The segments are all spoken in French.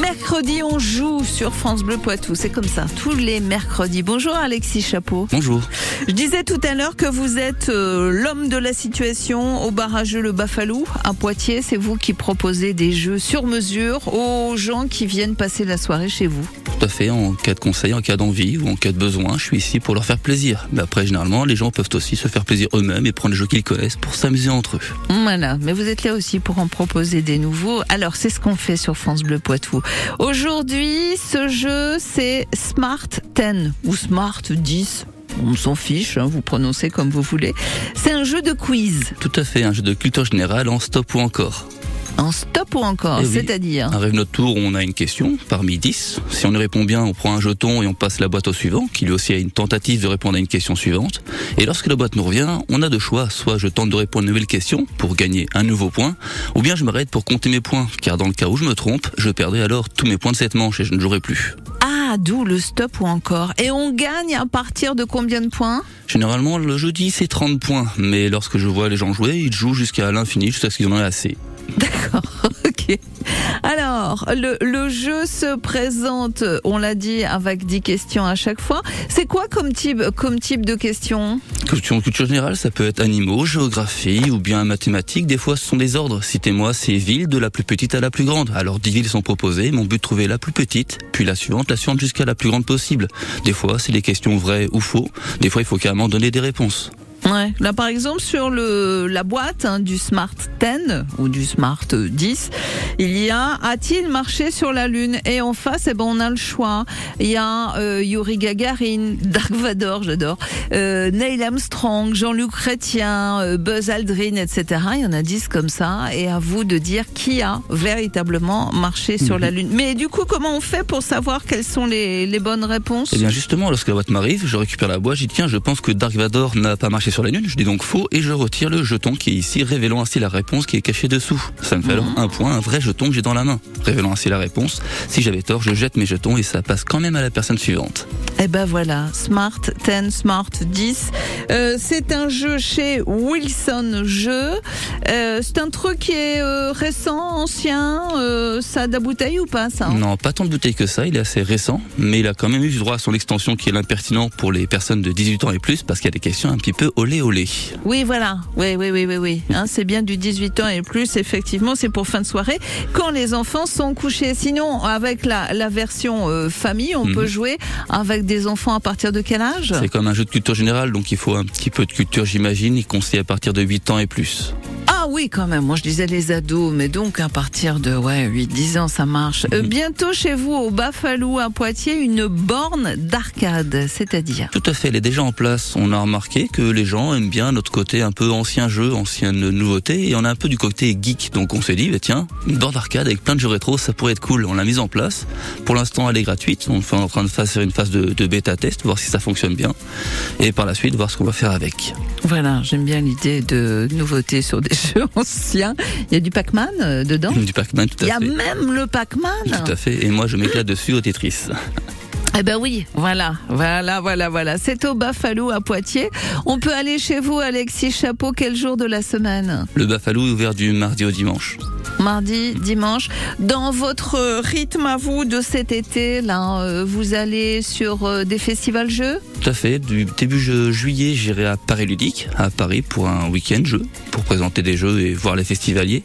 Mercredi, on joue sur France Bleu Poitou. C'est comme ça, tous les mercredis. Bonjour Alexis Chapeau. Bonjour. Je disais tout à l'heure que vous êtes euh, l'homme de la situation au barrageux Le Bafalou à Poitiers. C'est vous qui proposez des jeux sur mesure aux gens qui viennent passer la soirée chez vous. Tout à fait. En cas de conseil, en cas d'envie ou en cas de besoin, je suis ici pour leur faire plaisir. Mais après, généralement, les gens peuvent aussi se faire plaisir eux-mêmes et prendre les jeux qu'ils connaissent pour s'amuser entre eux. Voilà. Mais vous êtes là aussi pour en proposer des nouveaux. Alors, c'est ce qu'on fait sur France Bleu Poitou. Aujourd'hui, ce jeu, c'est Smart 10 ou Smart 10 on s'en fiche, hein, vous prononcez comme vous voulez. C'est un jeu de quiz. Tout à fait, un jeu de culture générale en stop ou encore. En stop ou encore, Eh oui. c'est-à-dire Arrive notre tour, on a une question parmi 10. Si on y répond bien, on prend un jeton et on passe la boîte au suivant, qui lui aussi a une tentative de répondre à une question suivante. Et lorsque la boîte nous revient, on a deux choix. Soit je tente de répondre à une nouvelle question pour gagner un nouveau point, ou bien je m'arrête pour compter mes points, car dans le cas où je me trompe, je perdrai alors tous mes points de cette manche et je ne jouerai plus. Ah, d'où le stop ou encore. Et on gagne à partir de combien de points? Généralement, le jeudi, c'est 30 points, mais lorsque je vois les gens jouer, ils jouent jusqu'à l'infini, jusqu'à ce qu'ils en aient assez. Ok. Alors, le, jeu se présente, on l'a dit, avec 10 questions à chaque fois. C'est quoi comme type, comme type de questions? Question culture générale, ça peut être animaux, géographie ou bien mathématiques. Des fois, ce sont des ordres. Citez-moi ces villes de la plus petite à la plus grande. Alors, 10 villes sont proposées. Mon but, trouver la plus petite, puis la suivante, la suivante jusqu'à la plus grande possible. Des fois, c'est des questions vraies ou faux. Des fois, il faut carrément donner des réponses. Ouais. Là, par exemple, sur le, la boîte hein, du Smart 10 ou du Smart 10, il y a a-t-il marché sur la Lune? Et en face, eh ben, on a le choix. Il y a euh, Yuri Gagarin, Dark Vador, j'adore, euh, Neil Armstrong, Jean-Luc Chrétien, euh, Buzz Aldrin, etc. Il y en a 10 comme ça. Et à vous de dire qui a véritablement marché sur la Lune. Mais du coup, comment on fait pour savoir quelles sont les, les bonnes réponses? Eh bien, justement, lorsque la boîte m'arrive, je récupère la boîte, j'y tiens, je pense que Dark Vador n'a pas marché sur la Lune. Je dis donc faux et je retire le jeton qui est ici, révélant ainsi la réponse qui est cachée dessous. Ça me fait alors un point, un vrai jeton que j'ai dans la main. Révélant ainsi la réponse. Si j'avais tort, je jette mes jetons et ça passe quand même à la personne suivante. Eh ben voilà, Smart 10, Smart 10. Euh, c'est un jeu chez Wilson Jeux. Euh, c'est un truc qui est euh, récent, ancien. Ça a de la bouteille ou pas ça Non, pas tant de bouteilles que ça, il est assez récent, mais il a quand même eu droit à son extension qui est l'impertinent pour les personnes de 18 ans et plus parce qu'il y a des questions un petit peu olé olé. Oui, voilà. Oui, oui, oui, oui, oui. Hein, c'est bien du 18 ans et plus. Effectivement, c'est pour fin de soirée quand les enfants sont couchés. Sinon, avec la, la version famille, on Mhm. peut jouer avec des enfants à partir de quel âge? C'est comme un jeu de culture générale, donc il faut un petit peu de culture, j'imagine, il conseille à partir de 8 ans et plus. Oui, quand même. Moi, je disais les ados, mais donc à partir de ouais, 8-10 ans, ça marche. Euh, Mhm. bientôt chez vous, au Bafalou, à Poitiers, une borne d'arcade, c'est-à-dire. Tout à fait, elle est déjà en place. On a remarqué que les gens aiment bien notre côté un peu ancien jeu, ancienne nouveauté, et on a un peu du côté geek. Donc on s'est dit, bah, tiens, une borne d'arcade avec plein de jeux rétro, ça pourrait être cool. On l'a mise en place. Pour l'instant, elle est gratuite. On est en train de faire une phase de, de bêta test, voir si ça fonctionne bien, et par la suite voir ce qu'on va faire avec. Voilà, j'aime bien l'idée de nouveautés sur des jeux anciens. Il y a du Pac-Man euh, dedans. Du Pac-Man, tout Il y à a fait. même le Pac-Man. Tout à fait. Et moi, je m'éclate dessus au Tetris. Eh ben oui, voilà, voilà, voilà, voilà. C'est au Bafalou à Poitiers. On peut aller chez vous, Alexis Chapeau, quel jour de la semaine? Le Buffalo est ouvert du mardi au dimanche. Mardi, dimanche. Dans votre rythme à vous de cet été, là, euh, vous allez sur euh, des festivals jeux? Tout à fait. Du début ju- juillet, j'irai à Paris Ludique, à Paris, pour un week-end jeu, pour présenter des jeux et voir les festivaliers.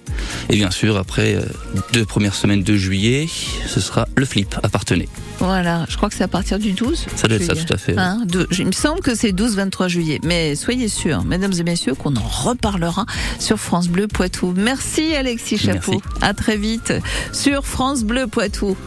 Et bien sûr, après euh, deux premières semaines de juillet, ce sera le flip à Partenay. Voilà, je crois que c'est à partir du 12. Ça doit être ça, tout à fait. Hein, de- il me semble que c'est 12-23 juillet. Mais soyez sûrs, mesdames et messieurs, qu'on en reparlera sur France Bleu Poitou. Merci Alexis Chapeau. Merci. À très vite sur France Bleu Poitou.